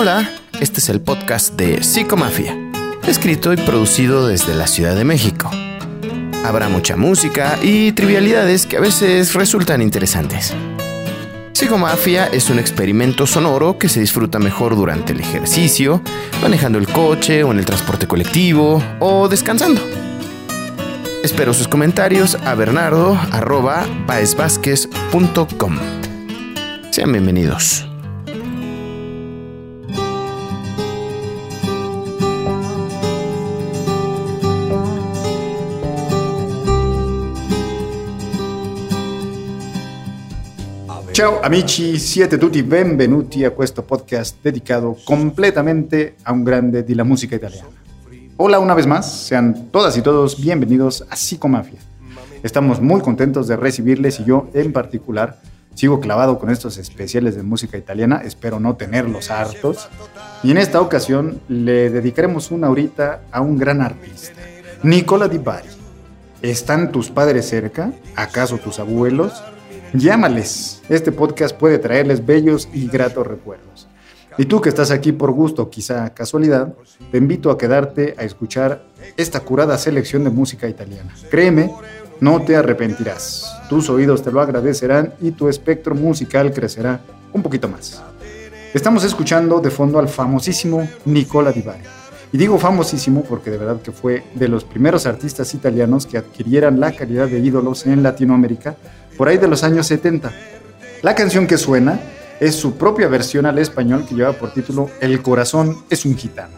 Hola, este es el podcast de Psicomafia, escrito y producido desde la Ciudad de México. Habrá mucha música y trivialidades que a veces resultan interesantes. Psicomafia es un experimento sonoro que se disfruta mejor durante el ejercicio, manejando el coche o en el transporte colectivo o descansando. Espero sus comentarios a bernardo.baesvásquez.com. Sean bienvenidos. Ciao amici, siete tutti benvenuti a questo podcast dedicato completamente a un grande de la música italiana. Hola una vez más, sean todas y todos bienvenidos a Psicomafia. Estamos muy contentos de recibirles y yo en particular sigo clavado con estos especiales de música italiana, espero no tenerlos hartos. Y en esta ocasión le dedicaremos una horita a un gran artista, Nicola Di Bari. ¿Están tus padres cerca? ¿Acaso tus abuelos? Llámales. Este podcast puede traerles bellos y gratos recuerdos. Y tú que estás aquí por gusto, quizá casualidad, te invito a quedarte a escuchar esta curada selección de música italiana. Créeme, no te arrepentirás. Tus oídos te lo agradecerán y tu espectro musical crecerá un poquito más. Estamos escuchando de fondo al famosísimo Nicola Di Bari. Y digo famosísimo porque de verdad que fue de los primeros artistas italianos que adquirieran la calidad de ídolos en Latinoamérica por ahí de los años 70. La canción que suena es su propia versión al español que lleva por título El corazón es un gitano.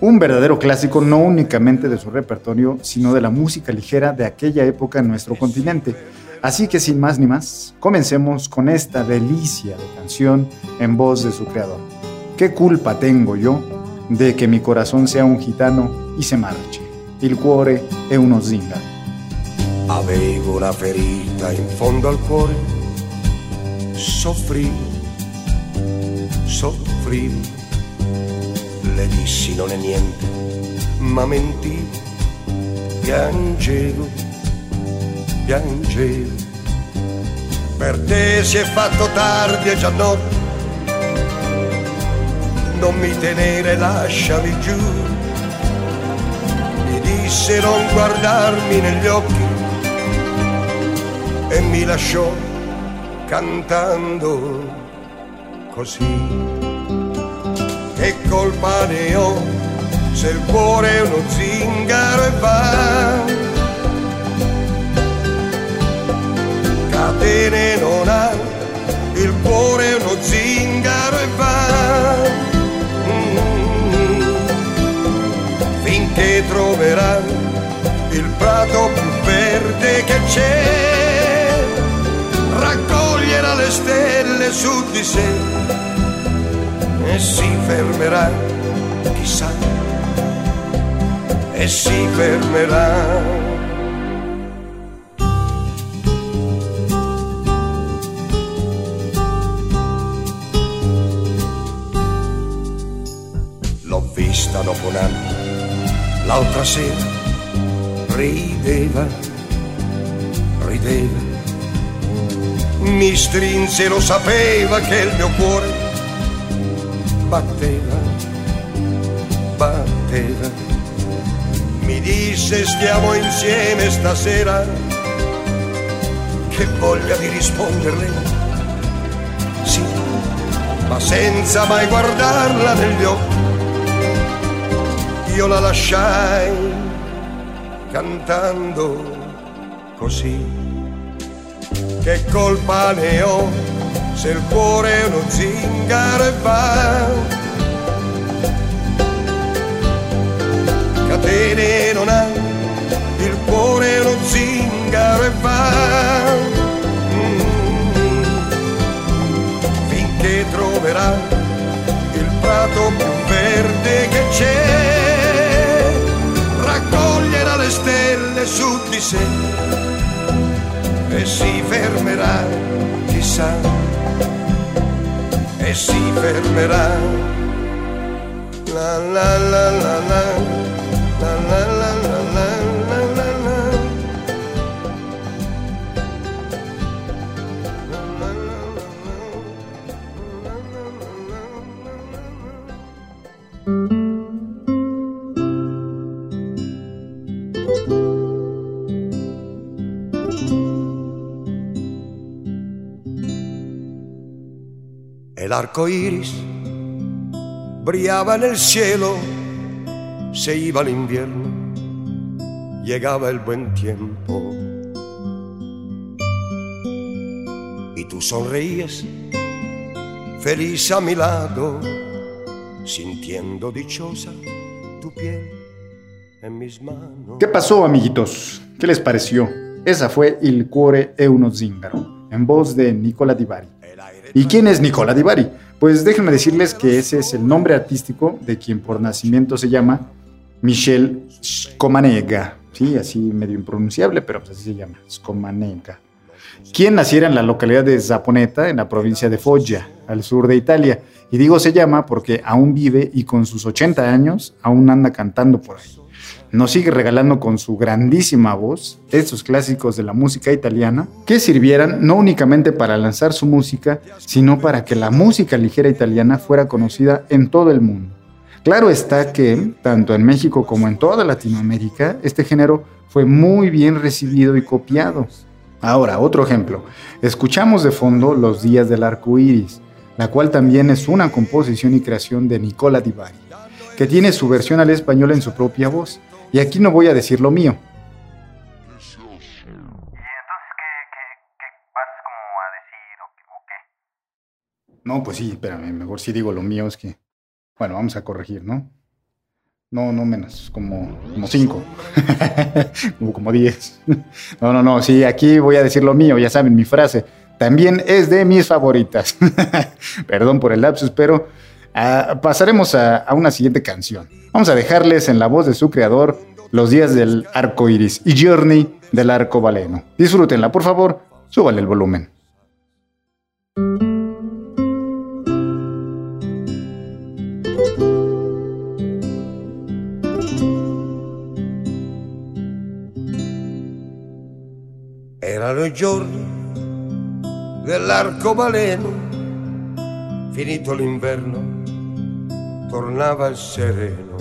Un verdadero clásico no únicamente de su repertorio, sino de la música ligera de aquella época en nuestro continente. Así que sin más ni más, comencemos con esta delicia de canción en voz de su creador. ¿Qué culpa tengo yo de che mi corazon sia un gitano e se marci? Il cuore è uno zingaro. Avevo una ferita in fondo al cuore, soffrivo, soffrivo. Le dissi non è niente, ma mentivo, piangevo, piangevo. Per te si è fatto tardi e già notte, non mi tenere, lasciami giù. Mi disse non guardarmi negli occhi e mi lasciò cantando così. Che colpa ne ho se il cuore è uno zingaro e va? Catene non ha, il cuore è uno zingaro e va. Mm. Finché troverà il prato più verde che c'è, le stelle su di sé e si fermerà, chissà, e si fermerà. L'ho vista dopo un anno, l'altra sera rideva, rideva, mi strinse, lo sapeva che il mio cuore batteva, batteva. Mi disse stiamo insieme stasera, che voglia di risponderle, sì, ma senza mai guardarla negli occhi. Io la lasciai cantando così. Che colpa ne ho se il cuore è uno zingaro e va. Catene non ha, il cuore è uno zingaro e va. Mm. Finché troverà il prato più verde che c'è, raccoglierà le stelle su di sé e si fermerà, chissà, e si fermerà. La la la la la la la. El arco iris brillaba en el cielo, se iba el invierno, llegaba el buen tiempo. Y tú sonreías, feliz a mi lado, sintiendo dichosa tu piel en mis manos. ¿Qué pasó, amiguitos? ¿Qué les pareció? Esa fue Il cuore è uno zingaro, en voz de Nicola Di Bari. ¿Y quién es Nicola Di Bari? Pues déjenme decirles que ese es el nombre artístico de quien por nacimiento se llama Michel Scomanega. Sí, así medio impronunciable, pero pues así se llama, Scomanega. Quien naciera en la localidad de Zaponeta, en la provincia de Foggia, al sur de Italia. Y digo se llama porque aún vive y con sus 80 años aún anda cantando por ahí nos sigue regalando con su grandísima voz estos clásicos de la música italiana que sirvieran no únicamente para lanzar su música, sino para que la música ligera italiana fuera conocida en todo el mundo. Claro está que, tanto en México como en toda Latinoamérica, este género fue muy bien recibido y copiado. Ahora, otro ejemplo. Escuchamos de fondo Los Días del Arco Iris, la cual también es una composición y creación de Nicola Di Bari, que tiene su versión al español en su propia voz. Y aquí no voy a decir lo mío. ¿Y entonces a decir o, o qué? No, pues sí, espérame, mejor si digo lo mío es que... Bueno, vamos a corregir, ¿no? No, no menos, como, como cinco, como, como diez. No, no, no, sí, aquí voy a decir lo mío, ya saben, mi frase también es de mis favoritas. Perdón por el lapsus, pero ah, pasaremos a, una siguiente canción. Vamos a dejarles en la voz de su creador Los días del arco iris y Journey del arco baleno. Disfrútenla, por favor, súbale el volumen. Erano i giorni dell'arcobaleno, finito l'inverno, tornava il sereno.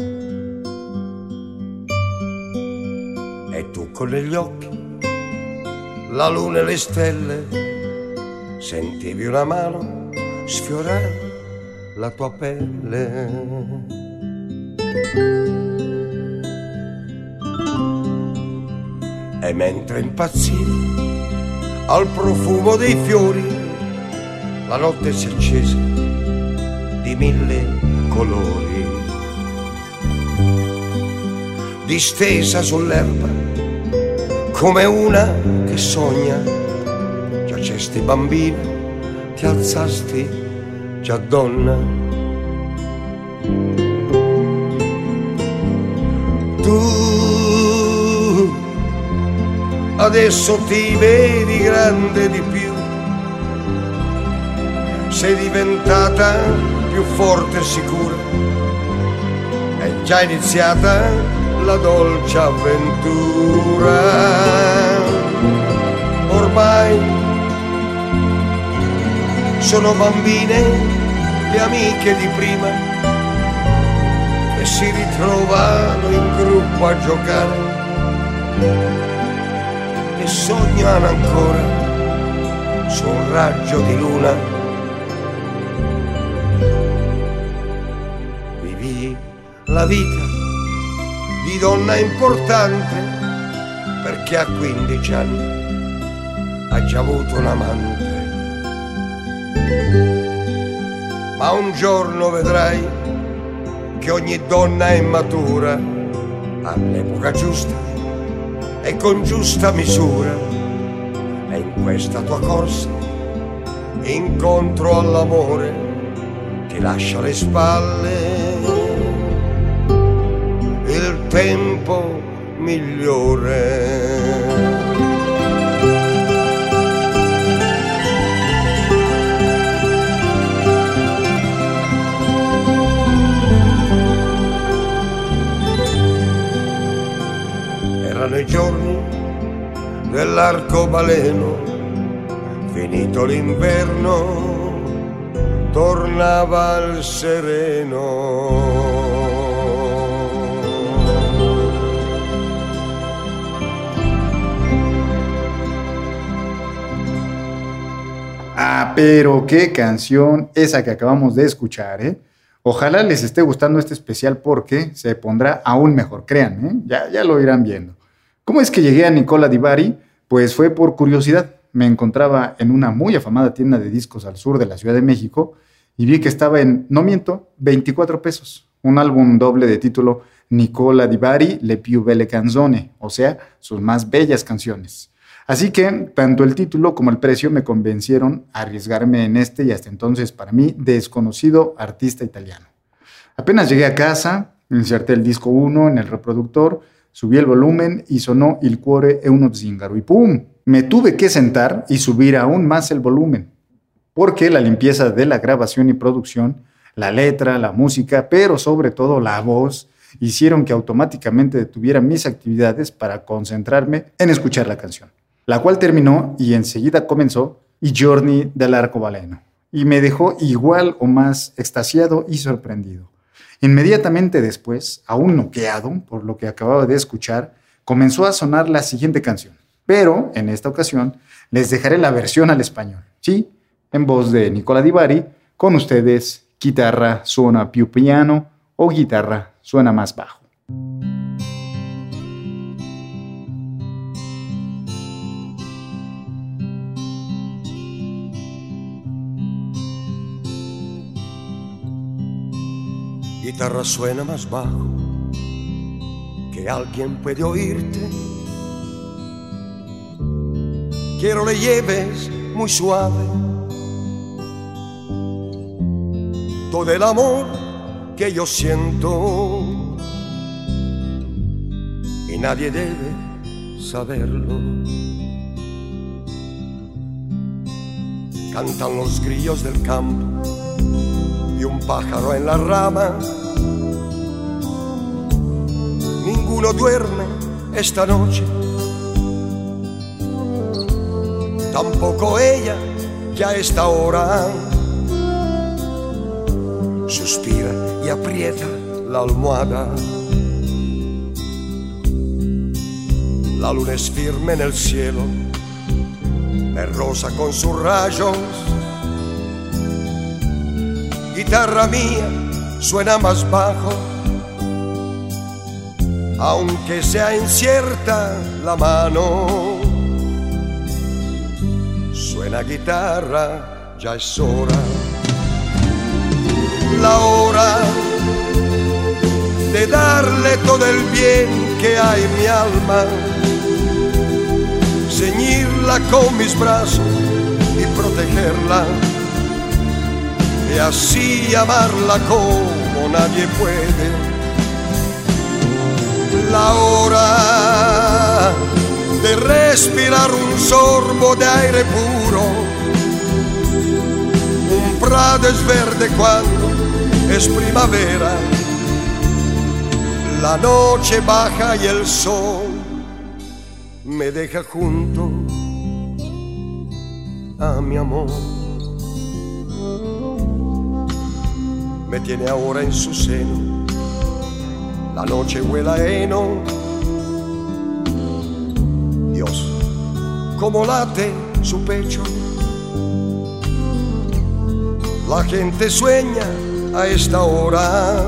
E tu con negli occhi la luna e le stelle, sentivi una mano sfiorare la tua pelle. E mentre impazzivi al profumo dei fiori, la notte si accese di mille colori. Distesa sull'erba come una che sogna, giacesti bambina, ti alzasti già donna. Tu adesso ti vedi grande di più, sei diventata più forte e sicura, è già iniziata la dolce avventura. Ormai sono bambine le amiche di prima che si ritrovano in gruppo a giocare e sognano ancora su un raggio di luna. La vita di donna importante perché a 15 anni ha già avuto un amante. Ma un giorno vedrai che ogni donna è matura all'epoca giusta e con giusta misura. E in questa tua corsa, incontro all'amore, ti lascia alle spalle tempo migliore. Erano i giorni dell'arcobaleno, finito l'inverno, tornava al sereno. Ah, pero qué canción esa que acabamos de escuchar, ¿eh? Ojalá les esté gustando este especial porque se pondrá aún mejor, crean, ¿eh? ya, ya lo irán viendo. ¿Cómo es que llegué a Nicola Di Bari? Pues fue por curiosidad. Me encontraba en una muy afamada tienda de discos al sur de la Ciudad de México y vi que estaba en, no miento, 24 pesos. Un álbum doble de título Nicola Di Bari, Le più belle canzone, o sea, sus más bellas canciones. Así que tanto el título como el precio me convencieron a arriesgarme en este y hasta entonces para mí desconocido artista italiano. Apenas llegué a casa, inserté el disco 1 en el reproductor, subí el volumen y sonó Il cuore è uno zingaro y ¡pum! Me tuve que sentar y subir aún más el volumen, porque la limpieza de la grabación y producción, la letra, la música, pero sobre todo la voz, hicieron que automáticamente detuviera mis actividades para concentrarme en escuchar la canción la cual terminó y enseguida comenzó y Journey del Arcobaleno, y me dejó igual o más extasiado y sorprendido. Inmediatamente después, aún noqueado por lo que acababa de escuchar, comenzó a sonar la siguiente canción, pero en esta ocasión les dejaré la versión al español, ¿sí? En voz de Nicola Di Bari, con ustedes, guitarra suena più piano o guitarra suena más bajo. Guitarra suena más bajo, que alguien puede oírte. Quiero le lleves muy suave todo el amor que yo siento y nadie debe saberlo. Cantan los grillos del campo y un pájaro en la rama ninguno duerme esta noche. Tampoco ella que a esta hora suspira y aprieta la almohada. La luna es firme en el cielo, es rosa con sus rayos. Guitarra mía suena más bajo aunque sea incierta la mano. Suena guitarra, ya es hora, la hora de darle todo el bien que hay en mi alma, ceñirla con mis brazos y protegerla, y así amarla como nadie puede la hora de respirar un sorbo de aire puro. Un prado es verde cuando es primavera. La noche baja y el sol me deja junto a mi amor. Me tiene ahora en su seno la noche huela heno. Dios, como late su pecho. La gente sueña a esta hora.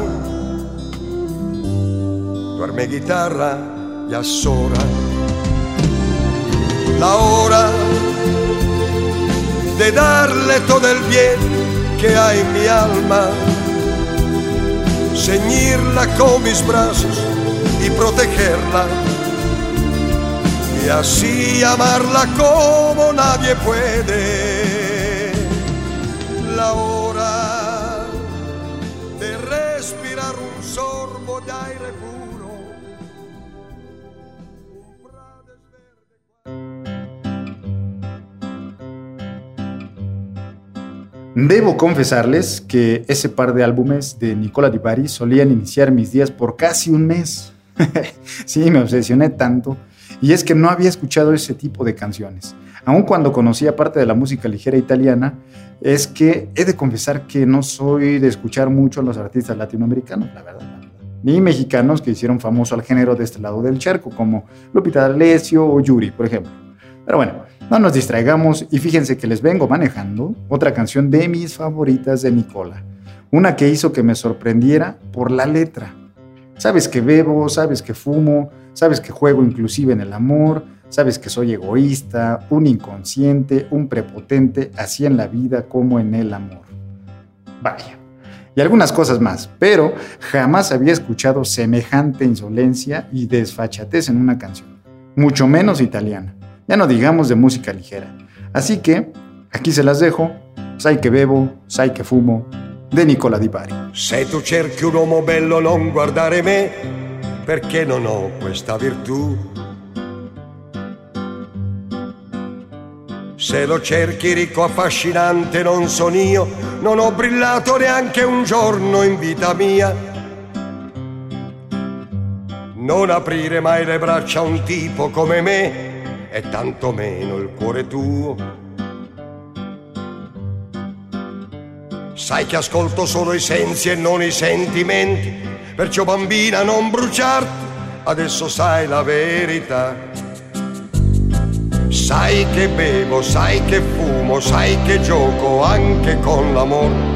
Duerme guitarra, ya es hora. La hora de darle todo el bien que hay en mi alma ceñirla con mis brazos y protegerla y así amarla como nadie puede. Debo confesarles que ese par de álbumes de Nicola Di Bari solían iniciar mis días por casi un mes. sí, me obsesioné tanto. Y es que no había escuchado ese tipo de canciones. Aun cuando conocía parte de la música ligera italiana, es que he de confesar que no soy de escuchar mucho a los artistas latinoamericanos, la verdad. Ni mexicanos que hicieron famoso al género de este lado del charco, como Lupita D'Alessio o Yuri, por ejemplo. Pero bueno, no nos distraigamos y fíjense que les vengo manejando otra canción de mis favoritas de Nicola. Una que hizo que me sorprendiera por la letra. Sabes que bebo, sabes que fumo, sabes que juego inclusive en el amor, sabes que soy egoísta, un inconsciente, un prepotente, así en la vida como en el amor. Vaya. Y algunas cosas más, pero jamás había escuchado semejante insolencia y desfachatez en una canción, mucho menos italiana, ya no digamos de música ligera. Así que, aquí se las dejo, sai che bevo, sai che fumo, de Nicola Di Bari. Se tu cerchi un uomo bello non guardare me, perché non ho questa virtù. Se lo cerchi ricco affascinante non sono io, non ho brillato neanche un giorno in vita mia. Non aprire mai le braccia a un tipo come me e tantomeno il cuore tuo. Sai che ascolto solo i sensi e non i sentimenti, perciò bambina non bruciarti, adesso sai la verità. Sai che bevo, sai che fumo, sai che gioco anche con l'amore.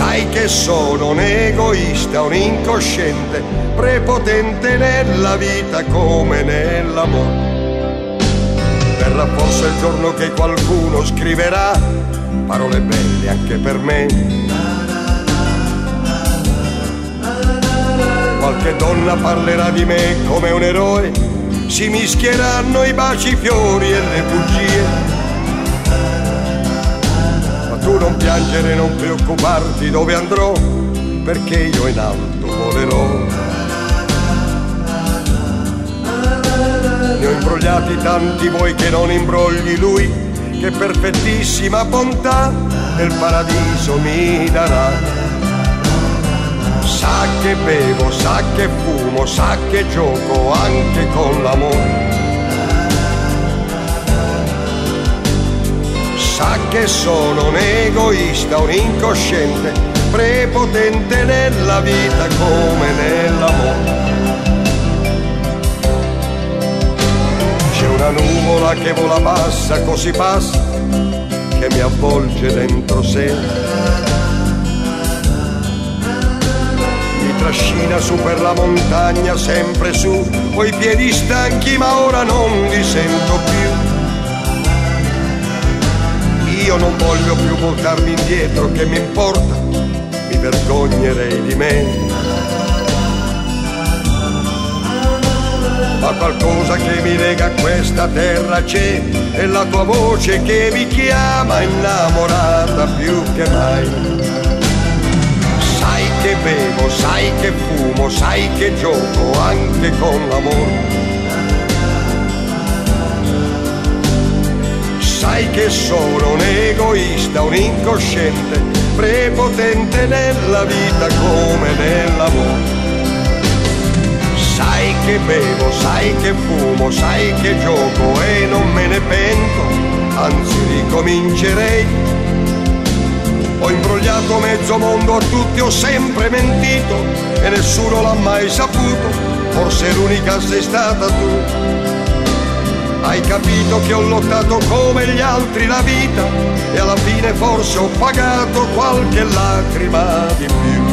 Sai che sono un egoista, un incosciente, prepotente nella vita come nell'amore. Verrà forse il giorno che qualcuno scriverà parole belle anche per me. Qualche donna parlerà di me come un eroe, si mischieranno i baci, i fiori e le bugie. Non piangere, non preoccuparti dove andrò, perché io in alto volerò. Ne ho imbrogliati tanti voi che non imbrogli lui, che perfettissima bontà nel paradiso mi darà. Sa che bevo, sa che fumo, sa che gioco anche con l'amore. Sa che sono un egoista, un incosciente, prepotente nella vita come nell'amore. C'è una nuvola che vola bassa, così bassa, che mi avvolge dentro sé trascina su per la montagna, sempre su, ho i piedi stanchi ma ora non li sento più. Io non voglio più voltarmi indietro, che mi importa, mi vergognerei di me. Ma qualcosa che mi lega a questa terra c'è, è la tua voce che mi chiama innamorata più che mai che bevo, sai che fumo, sai che gioco anche con l'amore. Sai che sono un egoista, un incosciente, prepotente nella vita come nell'amore. Sai che bevo, sai che fumo, sai che gioco e non me ne pento, anzi ricomincerei ho imbrogliato mezzo mondo a tutti, ho sempre mentito e nessuno l'ha mai saputo, forse l'unica sei stata tu. Hai capito che ho lottato come gli altri la vita e alla fine forse ho pagato qualche lacrima di più.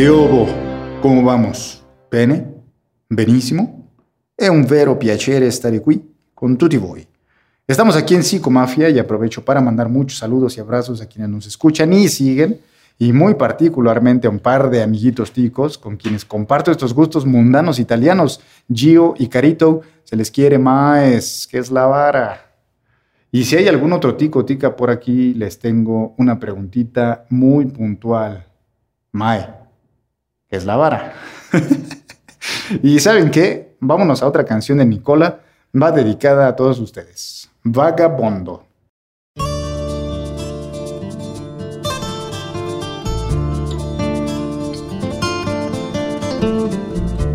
Che ovo, come vamos? Bene? Benissimo? È un vero piacere stare qui con tutti voi. Estamos aquí en Psicomafia y aprovecho para mandar muchos saludos y abrazos a quienes nos escuchan y siguen, y muy particularmente a un par de amiguitos ticos con quienes comparto estos gustos mundanos italianos, Gio y Carito. Se les quiere más, que es la vara. Y si hay algún otro tico tica por aquí, les tengo una preguntita muy puntual. Mae, ¿qué es la vara? y ¿saben qué? Vámonos a otra canción de Nicola, va dedicada a todos ustedes. Vagabondo.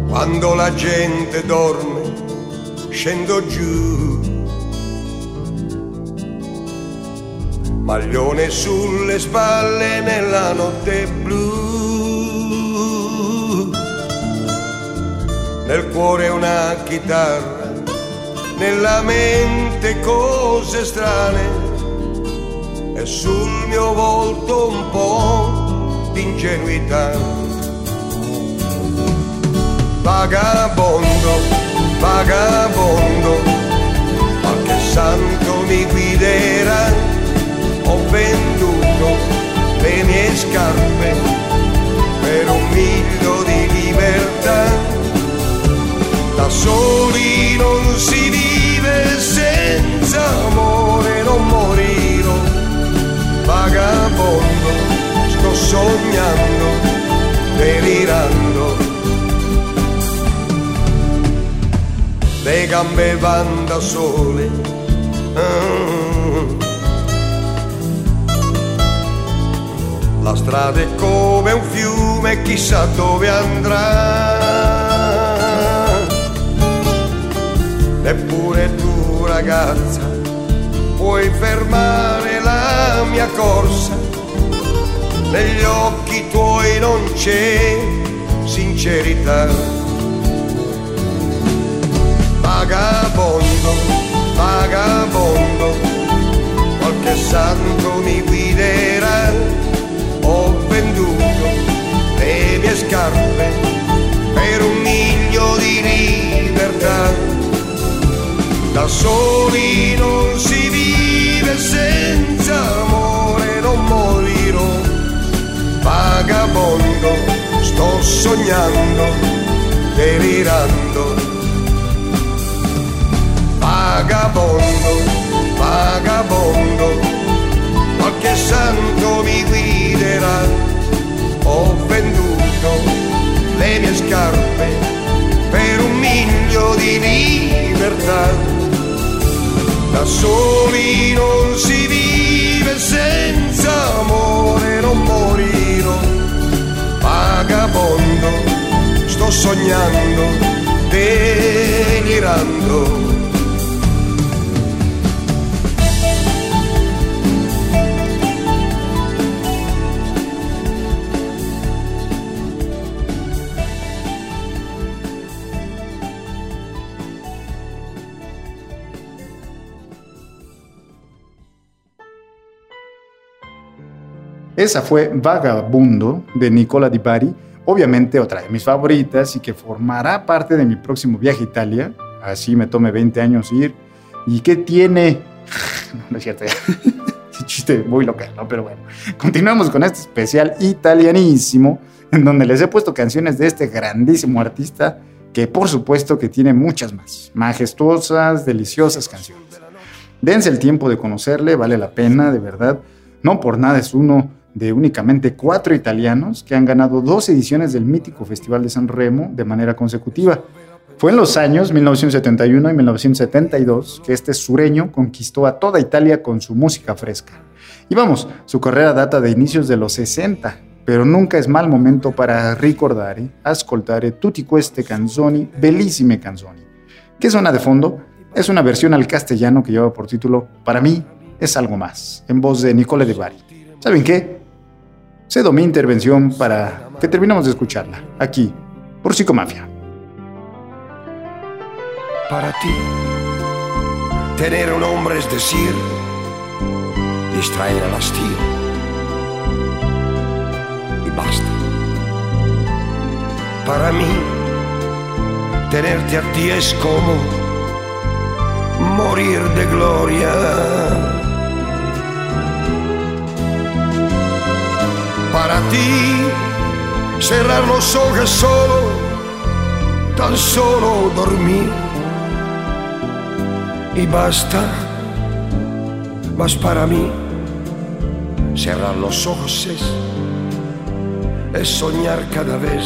Quando la gente dorme, scendo giù. Maglione sulle spalle nella notte blu. Nel cuore una chitarra, nella mente cose strane. E sul mio volto un po' di ingenuità. Vagabondo, vagabondo, qualche santo mi guiderà, ho venduto le mie scarpe per un miglio di libertà, da soli non si vive senza amore, non morirò, vagabondo, sto sognando, delirando le gambe van da sole. La strada è come un fiume, chissà dove andrà. Eppure tu ragazza puoi fermare la mia corsa. Negli occhi tuoi non c'è sincerità. Vagabondo, vagabondo, qualche santo mi guiderà, ho venduto le mie scarpe per un miglio di libertà, da soli non si vive senza amore, non morirò, vagabondo, sto sognando, delirando. Vagabondo, vagabondo, qualche santo mi guiderà, ho venduto le mie scarpe per un miglio di libertà, da soli non si vive senza amore, non morirò, vagabondo, sto sognando, delirando Esa fue Vagabundo de Nicola Di Bari, obviamente otra de mis favoritas y que formará parte de mi próximo viaje a Italia. Así me tome 20 años ir. ¿Y qué tiene? No, es cierto. chiste muy local, ¿no? Pero bueno, continuamos con este especial italianísimo, en donde les he puesto canciones de este grandísimo artista, que por supuesto que tiene muchas más, majestuosas, deliciosas canciones. Dense el tiempo de conocerle, vale la pena, de verdad. No por nada es uno de únicamente cuatro italianos que han ganado dos ediciones del mítico Festival de San Remo de manera consecutiva. Fue en los años 1971 y 1972 que este sureño conquistó a toda Italia con su música fresca. Y vamos, su carrera data de inicios de los 60, pero nunca es mal momento para ricordare, ascoltare tutti queste canzoni, bellissime canzoni. ¿Qué suena de fondo? Es una versión al castellano que lleva por título Para mí es algo más, en voz de Nicole de Bari. ¿Saben qué? Cedo mi intervención para que terminemos de escucharla, aquí, por Psicomafia. Para ti, tener un hombre es decir, distraer al hastío. Y basta. Para mí, tenerte a ti es como morir de gloria. Ti, cerrar los ojos solo, tan solo dormir. Y basta, más para mí, cerrar los ojos es, es soñar cada vez.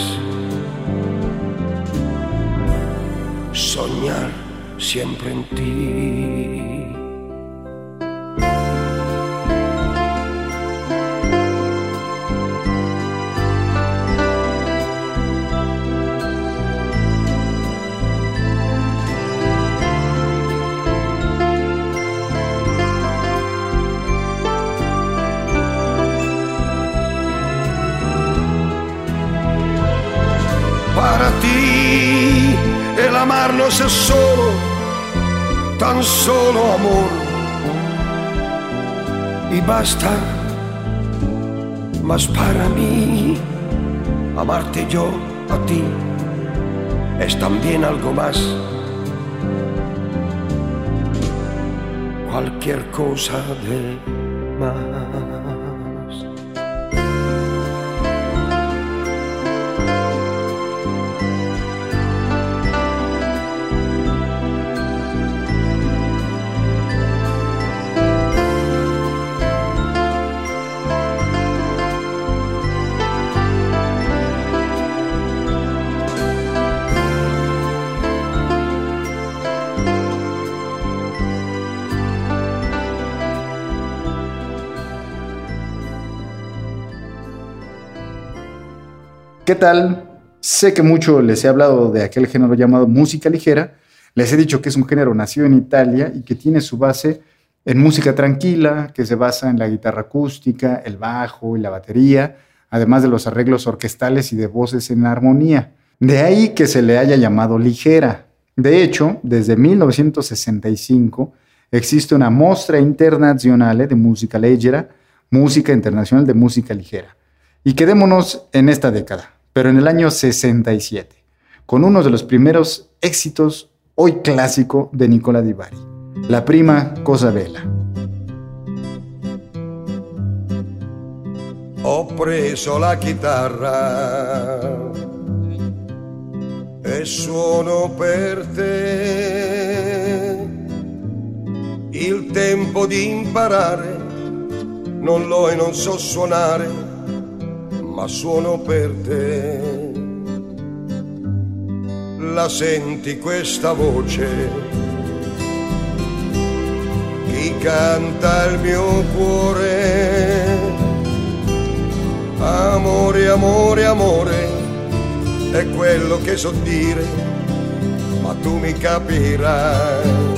Soñar siempre en ti. Es solo, tan solo amor. Y basta, más para mí, amarte yo a ti es también algo más. Cualquier cosa de más. Sé que mucho les he hablado de aquel género llamado música ligera. Les he dicho que es un género nacido en Italia y que tiene su base en música tranquila, que se basa en la guitarra acústica, el bajo y la batería, además de los arreglos orquestales y de voces en armonía. De ahí que se le haya llamado ligera. De hecho, desde 1965 existe una Mostra Internazionale de Música Leggera, Música Internacional de Música Ligera. Y quedémonos en esta década, pero en el año 67, con uno de los primeros éxitos hoy clásico de Nicola Di Bari, La prima cosa bella. Ho preso la chitarra e suono per te. Il tempo di imparare non l'ho e non so suonare, ma suono per te. La senti questa voce? Chi canta il mio cuore? Amore, amore, amore, è quello che so dire, ma tu mi capirai.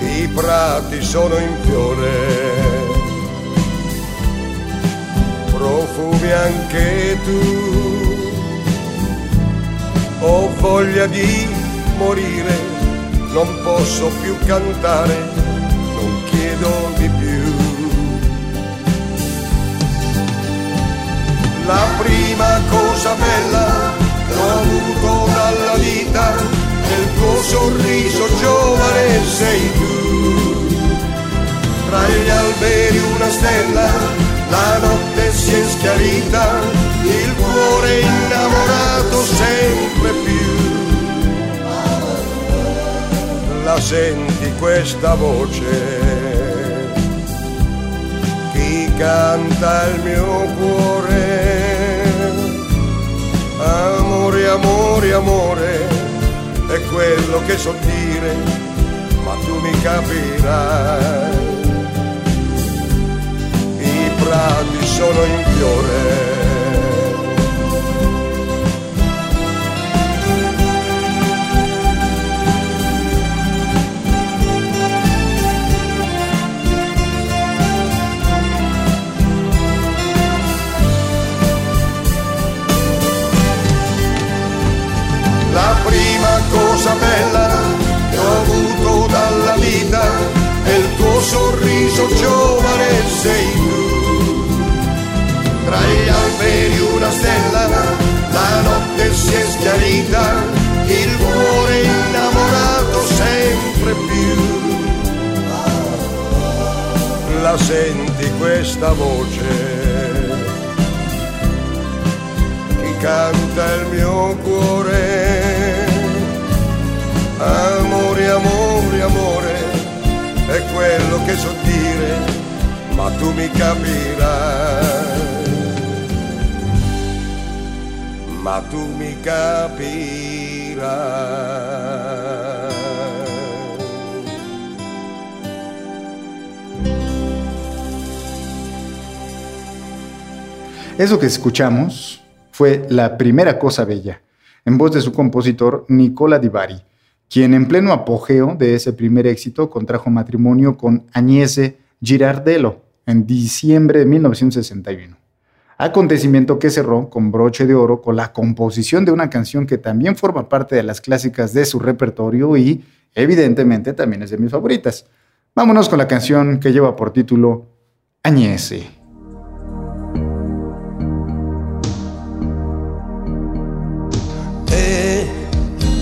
I prati sono in fiore, profumi anche tu. Ho voglia di morire, non posso più cantare, non chiedo di più. La prima cosa bella che ho avuto dalla vita il tuo sorriso giovane sei tu. Tra gli alberi una stella, la notte si è schiarita, il cuore innamorato sempre più. La senti questa voce? chi canta il mio cuore. Amore, amore, amore, è quello che so dire, ma tu mi capirai. Prati sono in fiore. La prima cosa bella che ho avuto dalla vita è il tuo sorriso giovane sei tu tra gli alberi una stella, la notte si è schiarita, il cuore innamorato sempre più. La senti questa voce che canta il mio cuore. Amore, amore, amore, è quello che so dire, ma tu mi capirai. Eso que escuchamos fue La primera cosa bella, en voz de su compositor Nicola Di Bari, quien en pleno apogeo de ese primer éxito contrajo matrimonio con Agnese Girardello en diciembre de 1961. Acontecimiento que cerró con broche de oro con la composición de una canción que también forma parte de las clásicas de su repertorio y, evidentemente, también es de mis favoritas. Vámonos con la canción que lleva por título Agnese. e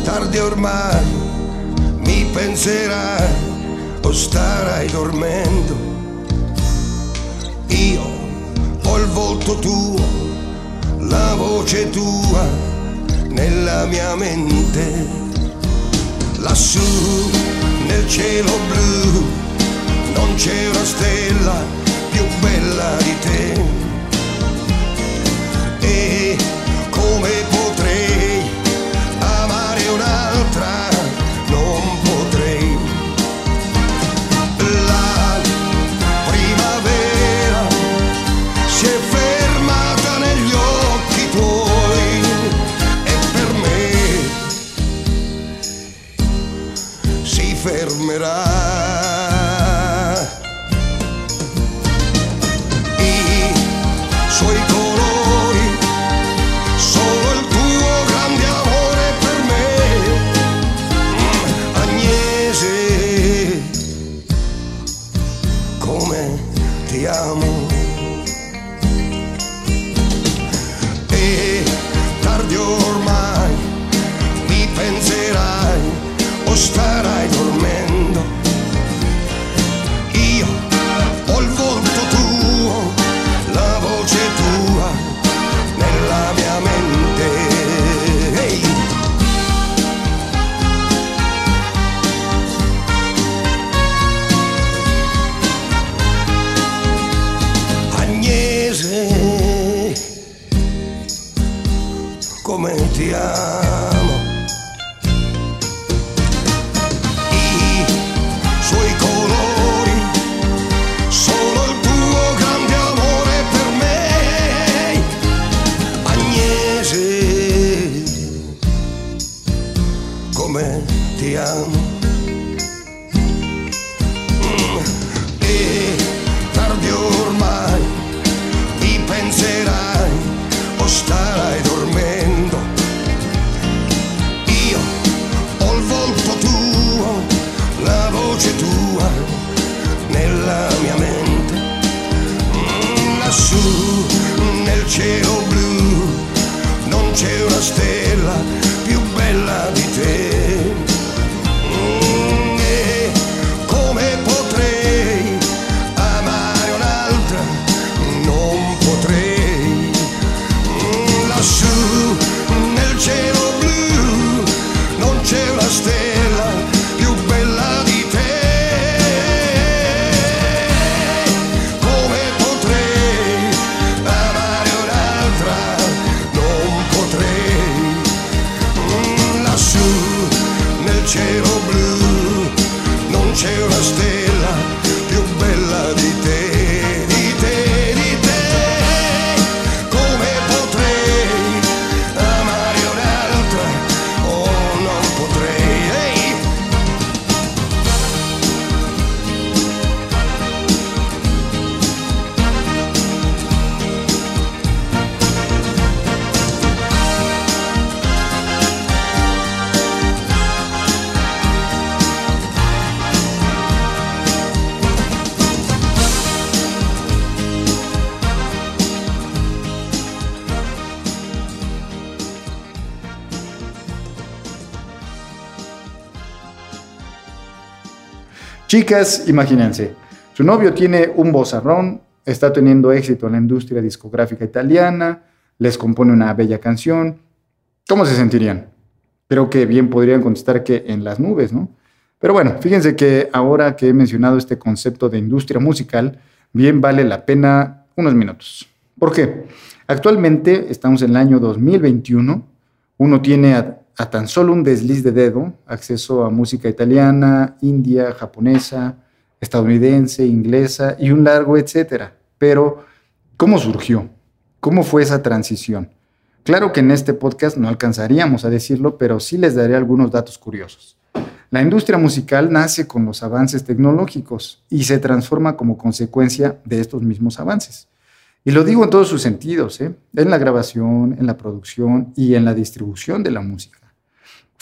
tardi ormai mi penserai o starai dormendo. Io ho il volto tuo, la voce tua nella mia mente. Lassù nel cielo blu non c'è una stella più bella di te. E ti amo. Eh, e tardi ormai Chicas, imagínense, Su novio tiene un bozarrón, está teniendo éxito en la industria discográfica italiana, les compone una bella canción. ¿Cómo se sentirían? Creo que bien podrían contestar que en las nubes, ¿no? Pero bueno, fíjense que ahora que he mencionado este concepto de industria musical, bien vale la pena unos minutos. ¿Por qué? Actualmente estamos en el año 2021, uno tiene a, tan solo un desliz de dedo acceso a música italiana, india, japonesa, estadounidense, inglesa y un largo etcétera. Pero, ¿cómo surgió? ¿Cómo fue esa transición? Claro que en este podcast no alcanzaríamos a decirlo, pero sí les daré algunos datos curiosos. La industria musical nace con los avances tecnológicos y se transforma como consecuencia de estos mismos avances. Y lo digo en todos sus sentidos, ¿eh? en la grabación, en la producción y en la distribución de la música.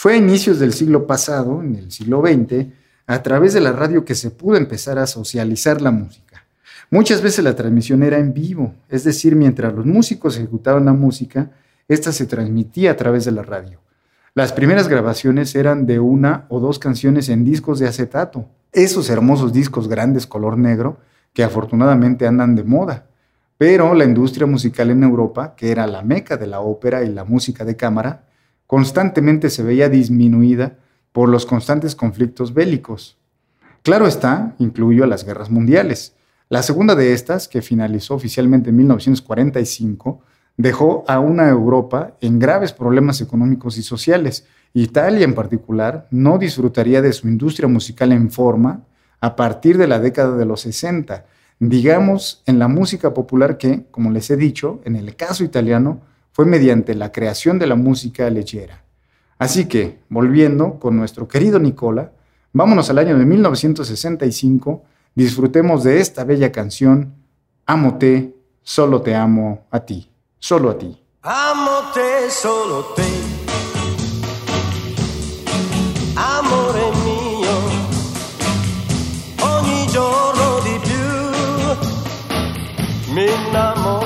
Fue a inicios del siglo pasado, en el siglo XX, a través de la radio que se pudo empezar a socializar la música. Muchas veces la transmisión era en vivo, es decir, mientras los músicos ejecutaban la música, esta se transmitía a través de la radio. Las primeras grabaciones eran de una o dos canciones en discos de acetato, esos hermosos discos grandes color negro que afortunadamente andan de moda. Pero la industria musical en Europa, que era la meca de la ópera y la música de cámara, constantemente se veía disminuida por los constantes conflictos bélicos. Claro está, incluyó las guerras mundiales. La segunda de estas, que finalizó oficialmente en 1945, dejó a una Europa en graves problemas económicos y sociales. Italia en particular no disfrutaría de su industria musical en forma a partir de la década de los 60, digamos en la música popular que, como les he dicho, en el caso italiano, fue mediante la creación de la música leyera. Así que, volviendo con nuestro querido Nicola, vámonos al año de 1965, disfrutemos de esta bella canción, Amote, solo te amo a ti, solo a ti. Amo te, solo te. Amore mio, ogni giorno di più mi innamoro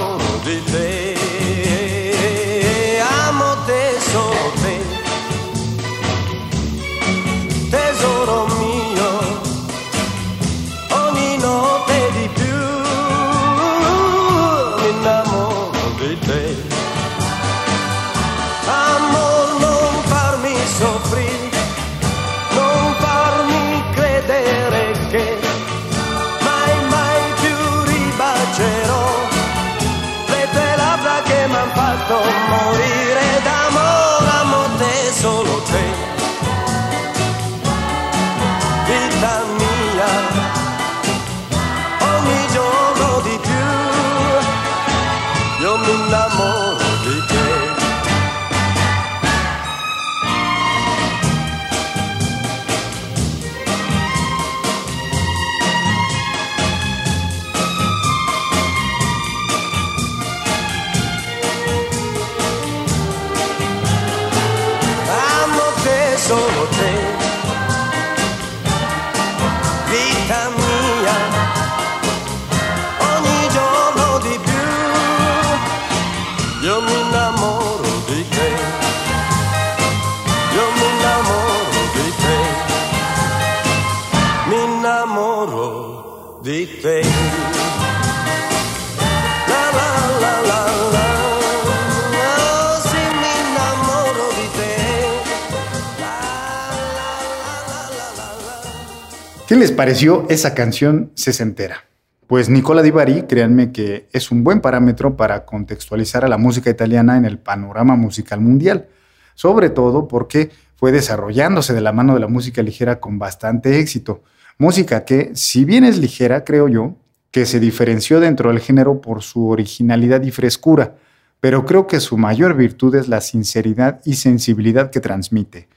pareció esa canción sesentera? Pues Nicola Di Bari, créanme que es un buen parámetro para contextualizar a la música italiana en el panorama musical mundial, sobre todo porque fue desarrollándose de la mano de la música ligera con bastante éxito. Música que, si bien es ligera, creo yo, que se diferenció dentro del género por su originalidad y frescura, pero creo que su mayor virtud es la sinceridad y sensibilidad que transmite.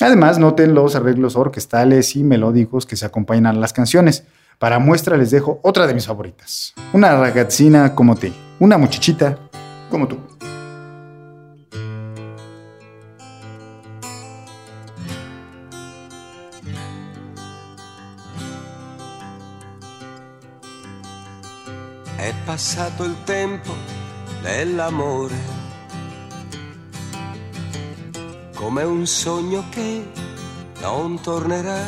Además, noten los arreglos orquestales y melódicos que se acompañan a las canciones. Para muestra les dejo otra de mis favoritas. Una ragazzina como te, una muchachita como tú. È passato il tempo dell'amore, come un sogno che non tornerà.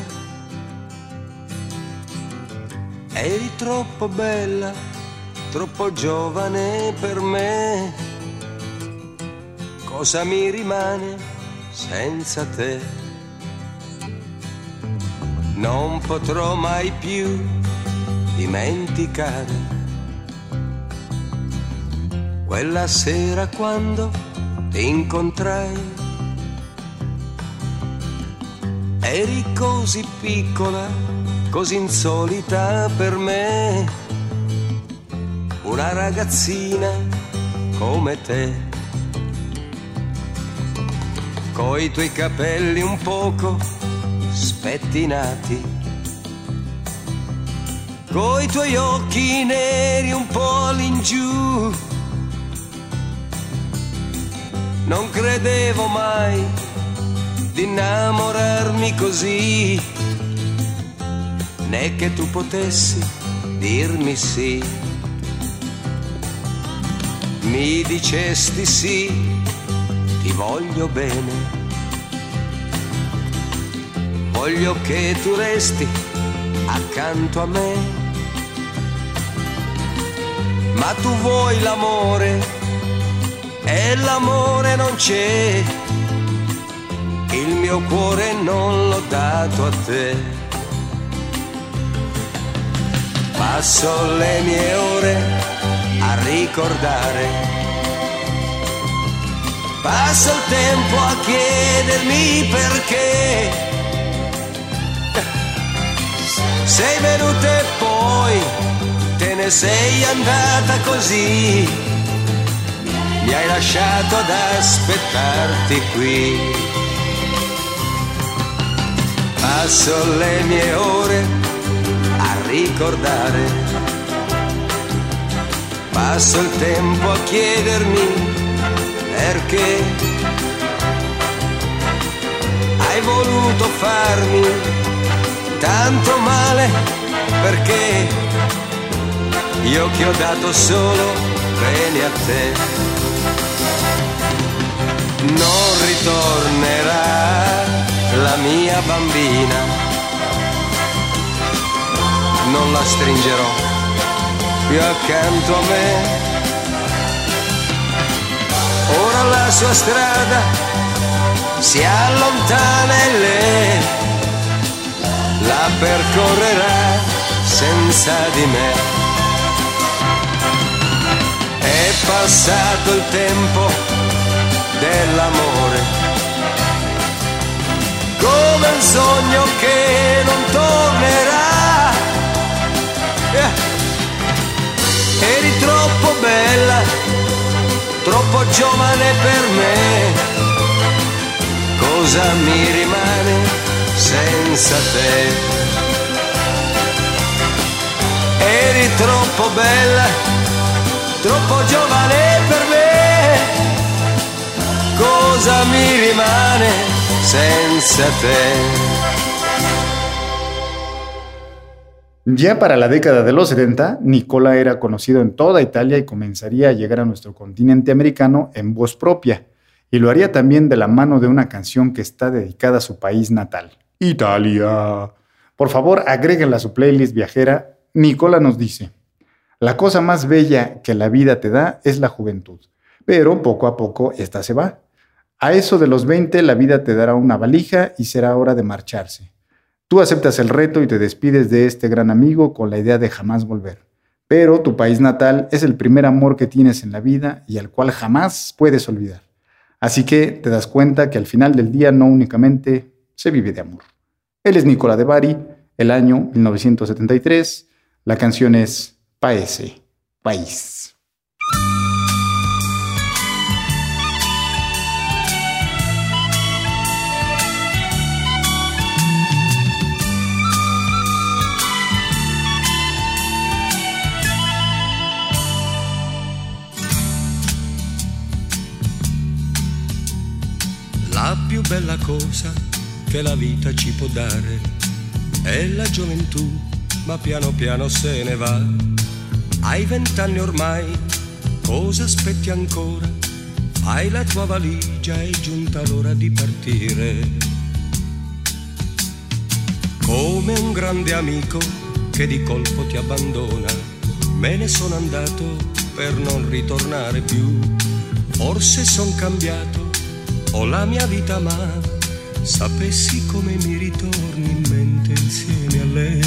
Eri troppo bella, troppo giovane per me. Cosa mi rimane senza te? Non potrò mai più dimenticare quella sera quando ti incontrai. Eri così piccola, così insolita per me, una ragazzina come te, coi tuoi capelli un poco spettinati, coi tuoi occhi neri un po' all'ingiù. Non credevo mai di innamorarmi così, né che tu potessi dirmi sì. Mi dicesti sì, ti voglio bene, voglio che tu resti accanto a me. Ma tu vuoi l'amore e l'amore non c'è mio cuore non l'ho dato a te. Passo le mie ore a ricordare. Passo il tempo a chiedermi perché. Sei venuta e poi te ne sei andata così. Mi hai lasciato ad aspettarti qui passo le mie ore a ricordare, passo il tempo a chiedermi perché hai voluto farmi tanto male, perché io che ho dato solo bene a te. Non ritornerà la mia bambina. Non la stringerò più accanto a me. Ora la sua strada si allontana e lei la percorrerà senza di me. È passato il tempo dell'amore come un sogno che non tornerà. Yeah. Eri troppo bella, troppo giovane per me. Cosa mi rimane senza te? Eri troppo bella, troppo giovane per me. Cosa mi rimane? Ya para la década de los 70, Nicola era conocido en toda Italia y comenzaría a llegar a nuestro continente americano en voz propia, y lo haría también de la mano de una canción que está dedicada a su país natal, Italia. Por favor, agréguenla a su playlist viajera. Nicola nos dice, la cosa más bella que la vida te da es la juventud, pero poco a poco esta se va. A eso de los 20 la vida te dará una valija y será hora de marcharse. Tú aceptas el reto y te despides de este gran amigo con la idea de jamás volver. Pero tu país natal es el primer amor que tienes en la vida y al cual jamás puedes olvidar. Así que te das cuenta que al final del día no únicamente se vive de amor. Él es Nicola de Bari, el año 1973. La canción es Paese, País. La più bella cosa che la vita ci può dare è la gioventù, ma piano piano se ne va. Hai vent'anni ormai, cosa aspetti ancora? Fai la tua valigia, è giunta l'ora di partire. Come un grande amico che di colpo ti abbandona. Me ne sono andato per non ritornare più. Forse son cambiato, ho la mia vita ma sapessi come mi ritorni in mente insieme a lei.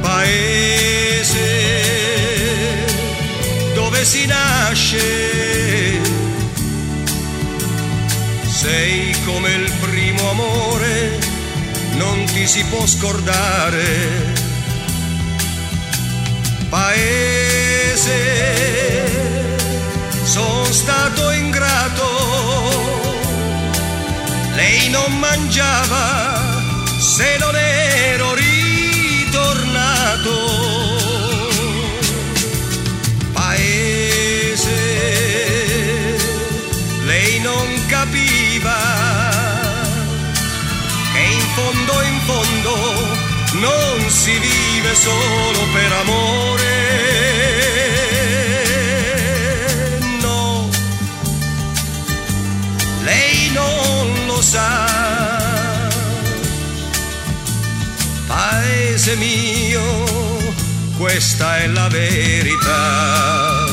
Paese dove si nasce, sei come il primo amore, non ti si può scordare. Paese, sono stato ingrato, lei non mangiava se non ero ritornato. Paese, lei non capiva che in fondo, in fondo, non si vive solo per amore. Sa. Paese mio, questa è la verità.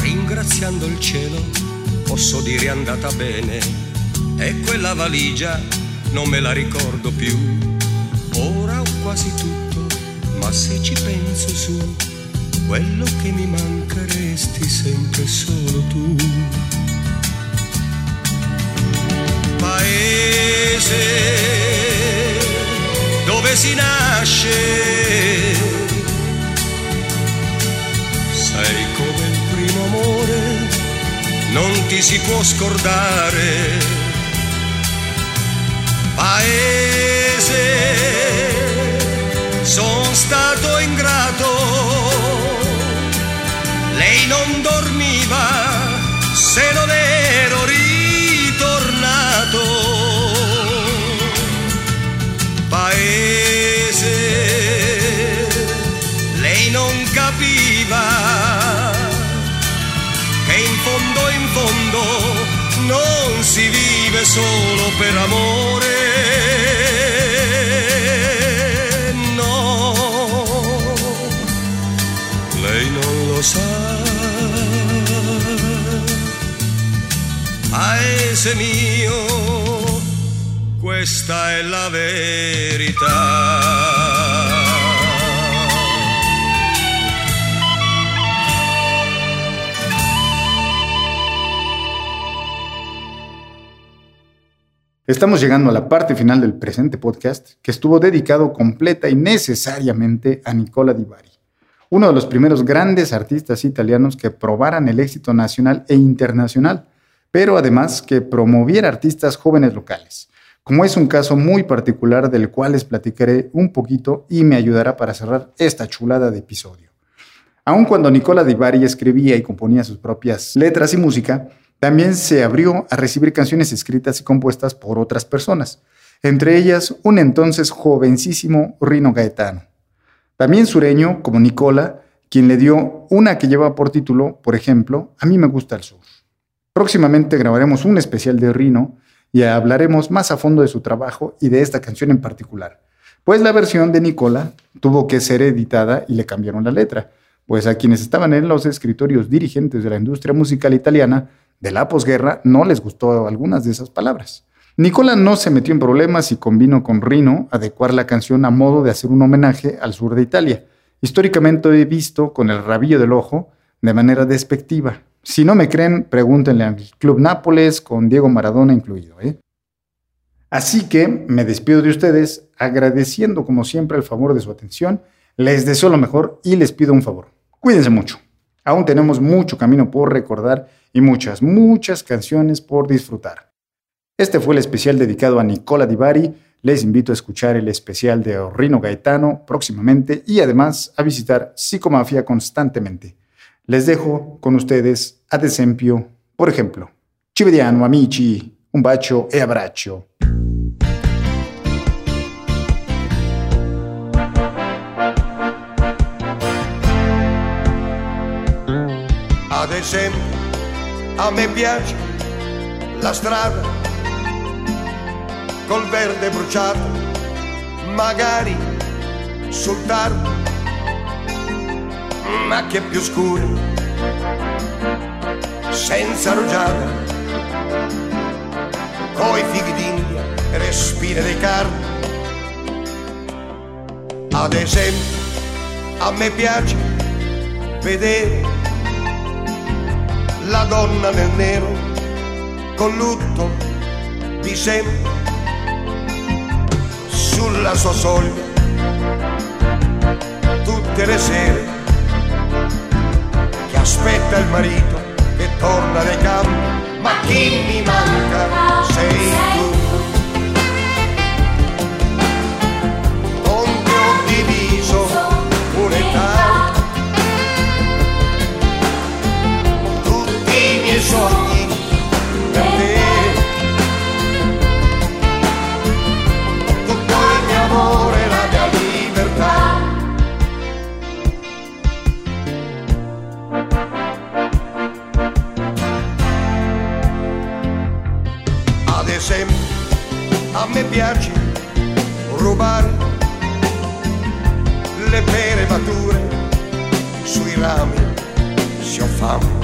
Ringraziando il cielo, posso dire andata bene. E quella valigia non me la ricordo più. Ora ho quasi tutto, ma se ci penso su, quello che mi manca resti sempre solo tu. Paese dove si nasce, non ti si può scordare. Paese, son stato ingrato, lei non dormiva se non ero ritornato. Vive solo per amore. No, lei non lo sa. Paese mio, questa è la verità. Estamos llegando a la parte final del presente podcast, que estuvo dedicado completa y necesariamente a Nicola Di Bari, uno de los primeros grandes artistas italianos que probaran el éxito nacional e internacional, pero además que promoviera artistas jóvenes locales, como es un caso muy particular del cual les platicaré un poquito y me ayudará para cerrar esta chulada de episodio. Aun cuando Nicola Di Bari escribía y componía sus propias letras y música, también se abrió a recibir canciones escritas y compuestas por otras personas, entre ellas un entonces jovencísimo Rino Gaetano. También sureño, como Nicola, quien le dio una que lleva por título, por ejemplo, A mí me gusta el sur. Próximamente grabaremos un especial de Rino y hablaremos más a fondo de su trabajo y de esta canción en particular, pues la versión de Nicola tuvo que ser editada y le cambiaron la letra, pues a quienes estaban en los escritorios dirigentes de la industria musical italiana de la posguerra no les gustó algunas de esas palabras. Nicola no se metió en problemas y convino con Rino adecuar la canción a modo de hacer un homenaje al sur de Italia, históricamente visto con el rabillo del ojo de manera despectiva. Si no me creen, pregúntenle al Club Nápoles con Diego Maradona incluido. ¿eh? Así que me despido de ustedes agradeciendo como siempre el favor de su atención, les deseo lo mejor y les pido un favor. Cuídense mucho. Aún tenemos mucho camino por recordar y muchas, muchas canciones por disfrutar. Este fue el especial dedicado a Nicola Di Bari. Les invito a escuchar el especial de Orrino Gaetano próximamente y además a visitar Psicomafia constantemente. Les dejo con ustedes ad esempio, por ejemplo, Ci vediamo amici, un bacio e abbraccio. Ad esempio a me piace la strada col verde bruciato, magari sul tardo, macchie più scure, senza rugiada, coi fighi d'India le spine dei carni. Ad esempio, a me piace vedere la donna nel nero con lutto di sempre sulla sua soglia tutte le sere che aspetta il marito che torna dai campi. Ma chi mi manca? Sei tu sogni per te tutto il mio amore, la mia libertà. Ad esempio, a me piace rubare le pere mature sui rami, si ho fame,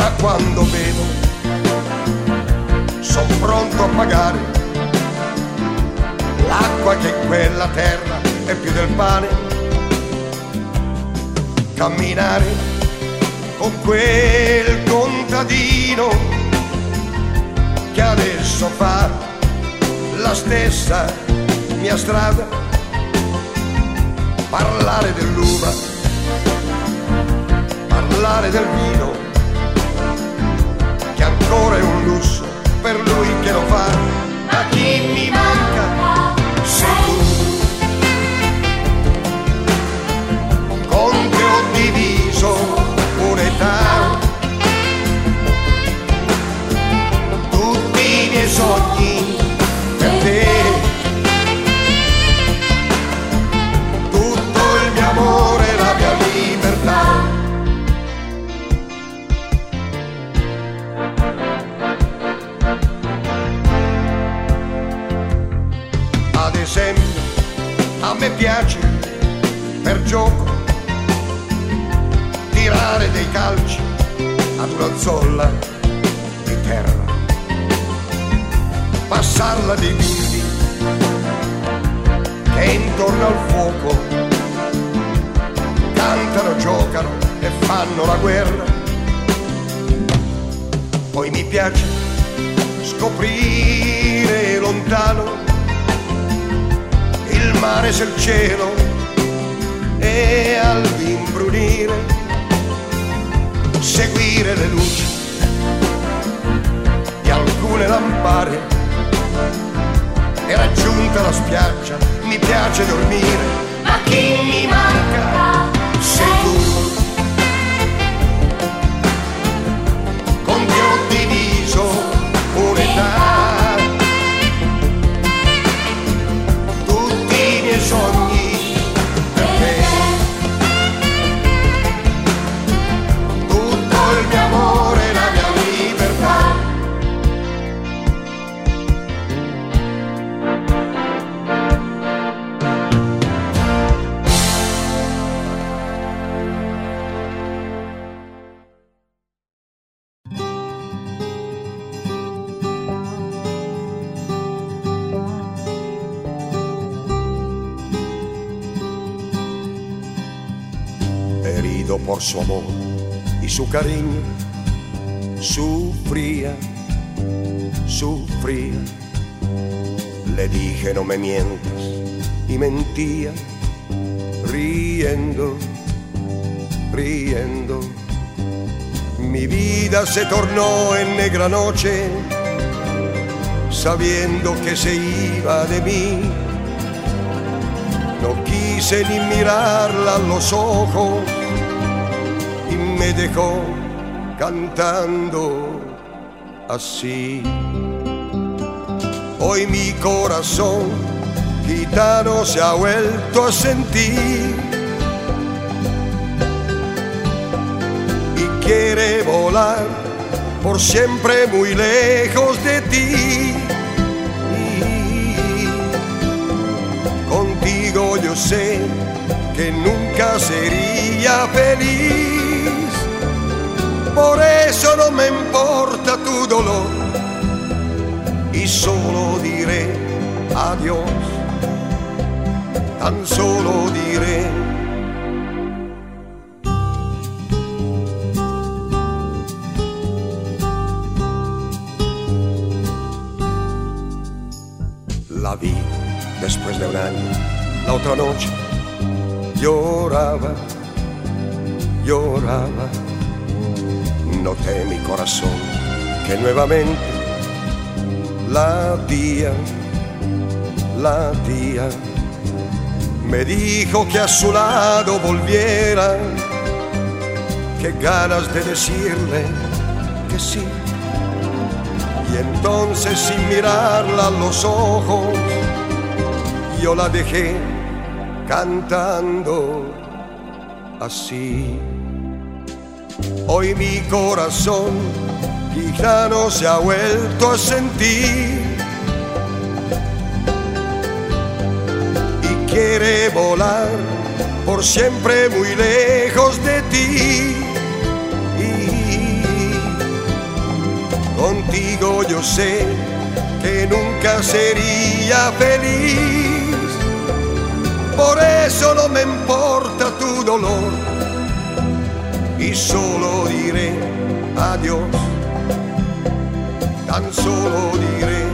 ma quando bevo sono pronto a pagare l'acqua che quella terra è più del pane. Camminare con quel contadino che adesso fa la stessa mia strada. Parlare dell'uva, parlare del vino, ancora è un lusso per lui che lo fa. Ma chi mi manca sei tu. Con te ho diviso un'età. Tutti i miei sogni piace per gioco tirare dei calci ad una zolla di terra, passarla dei bimbi che intorno al fuoco cantano, giocano e fanno la guerra. Poi mi piace scoprire lontano il mare sul cielo e all'imbrunire seguire le luci di alcune lampare e raggiunta la spiaggia mi piace dormire. Ma chi mi manca? Sei tu. Con te ho diviso cariño, sufría, sufría. Le dije no me mientas y mentía, riendo, riendo. Mi vida se tornó en negra noche, sabiendo que se iba de mí. No quise ni mirarla a los ojos me dejó cantando así. Hoy mi corazón gitano se ha vuelto a sentir volar por siempre muy lejos de ti. Contigo yo sé que nunca sería feliz. Por eso no me importa tu dolor. Y solo diré adiós. Tan solo diré. La vi después de un año, la otra noche lloraba, lloraba, noté mi corazón que nuevamente latía, latía, me dijo que a su lado volviera, que ganas de decirle que sí y entonces sin mirarla a los ojos, yo la dejé cantando así. Hoy mi corazón quizá no se ha vuelto a sentir. Y quiere volar por siempre muy lejos de ti. Contigo yo sé que nunca sería feliz. Por eso no me importa tu dolor solo dire adios, tan solo dire